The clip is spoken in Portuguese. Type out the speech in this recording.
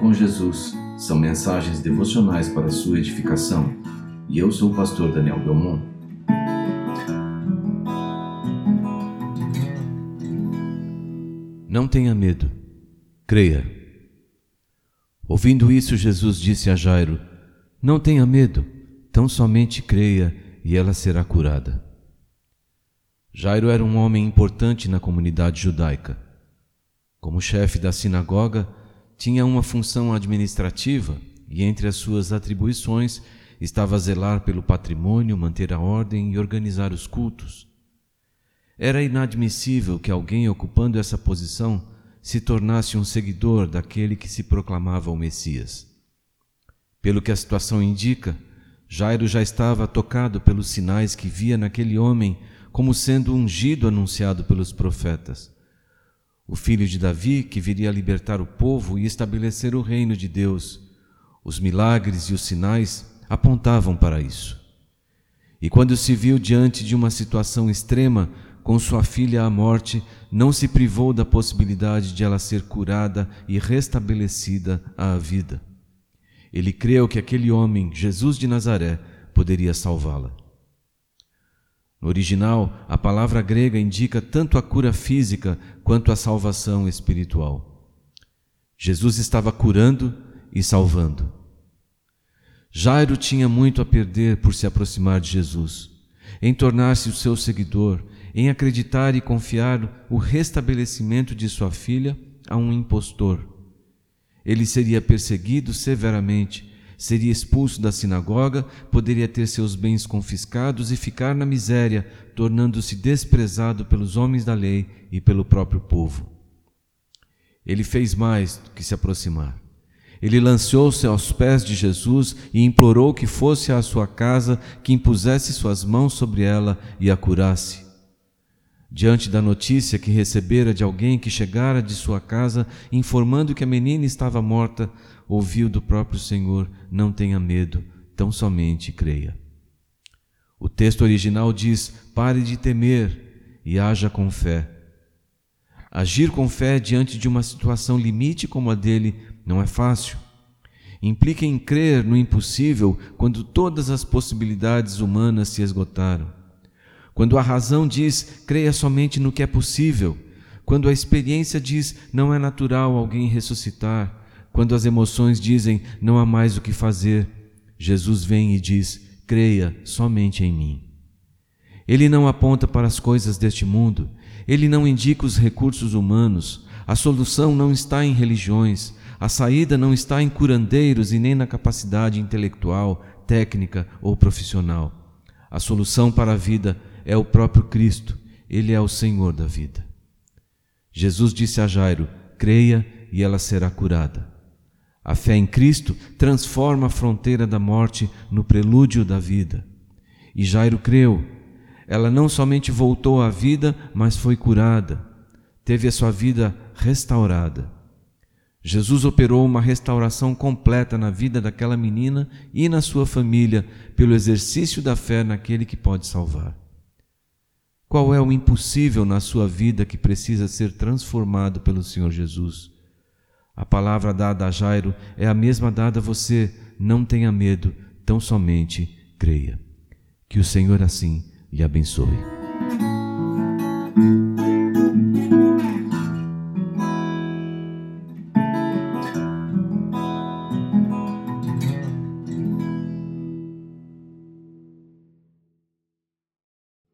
Com Jesus são mensagens devocionais para sua edificação e eu sou o pastor Daniel Belmont. Não tenha medo, creia. Ouvindo isso, Jesus disse a Jairo: Não tenha medo, tão somente creia e ela será curada. Jairo era um homem importante na comunidade judaica. Como chefe da sinagoga, tinha uma função administrativa e entre as suas atribuições estava zelar pelo patrimônio, manter a ordem e organizar os cultos. Era inadmissível que alguém ocupando essa posição se tornasse um seguidor daquele que se proclamava o Messias. Pelo que a situação indica, Jairo já estava tocado pelos sinais que via naquele homem como sendo ungido anunciado pelos profetas o filho de Davi que viria libertar o povo e estabelecer o reino de Deus. Os milagres e os sinais apontavam para isso. E quando se viu diante de uma situação extrema, com sua filha à morte, não se privou da possibilidade de ela ser curada e restabelecida à vida. Ele creu que aquele homem, Jesus de Nazaré, poderia salvá-la. No original, a palavra grega indica tanto a cura física quanto a salvação espiritual. Jesus estava curando e salvando. Jairo tinha muito a perder por se aproximar de Jesus, em tornar-se o seu seguidor, em acreditar e confiar o restabelecimento de sua filha a um impostor. Ele seria perseguido severamente seria expulso da sinagoga, poderia ter seus bens confiscados e ficar na miséria, tornando-se desprezado pelos homens da lei e pelo próprio povo. Ele fez mais do que se aproximar. Ele lançou-se aos pés de Jesus e implorou que fosse à sua casa, que impusesse suas mãos sobre ela e a curasse. Diante da notícia que recebera de alguém que chegara de sua casa, informando que a menina estava morta, ouviu do próprio Senhor: Não tenha medo, tão somente creia. O texto original diz: Pare de temer e haja com fé. Agir com fé diante de uma situação limite como a dele não é fácil. Implica em crer no impossível quando todas as possibilidades humanas se esgotaram. Quando a razão diz creia somente no que é possível, quando a experiência diz não é natural alguém ressuscitar, quando as emoções dizem não há mais o que fazer, Jesus vem e diz: creia somente em mim. Ele não aponta para as coisas deste mundo, ele não indica os recursos humanos, a solução não está em religiões, a saída não está em curandeiros e nem na capacidade intelectual, técnica ou profissional. A solução para a vida é o próprio Cristo, ele é o Senhor da vida. Jesus disse a Jairo: creia e ela será curada. A fé em Cristo transforma a fronteira da morte no prelúdio da vida. E Jairo creu. Ela não somente voltou à vida, mas foi curada. Teve a sua vida restaurada. Jesus operou uma restauração completa na vida daquela menina e na sua família pelo exercício da fé naquele que pode salvar. Qual é o impossível na sua vida que precisa ser transformado pelo Senhor Jesus? A palavra dada a Jairo é a mesma dada a você. Não tenha medo, tão somente creia. Que o Senhor assim lhe abençoe.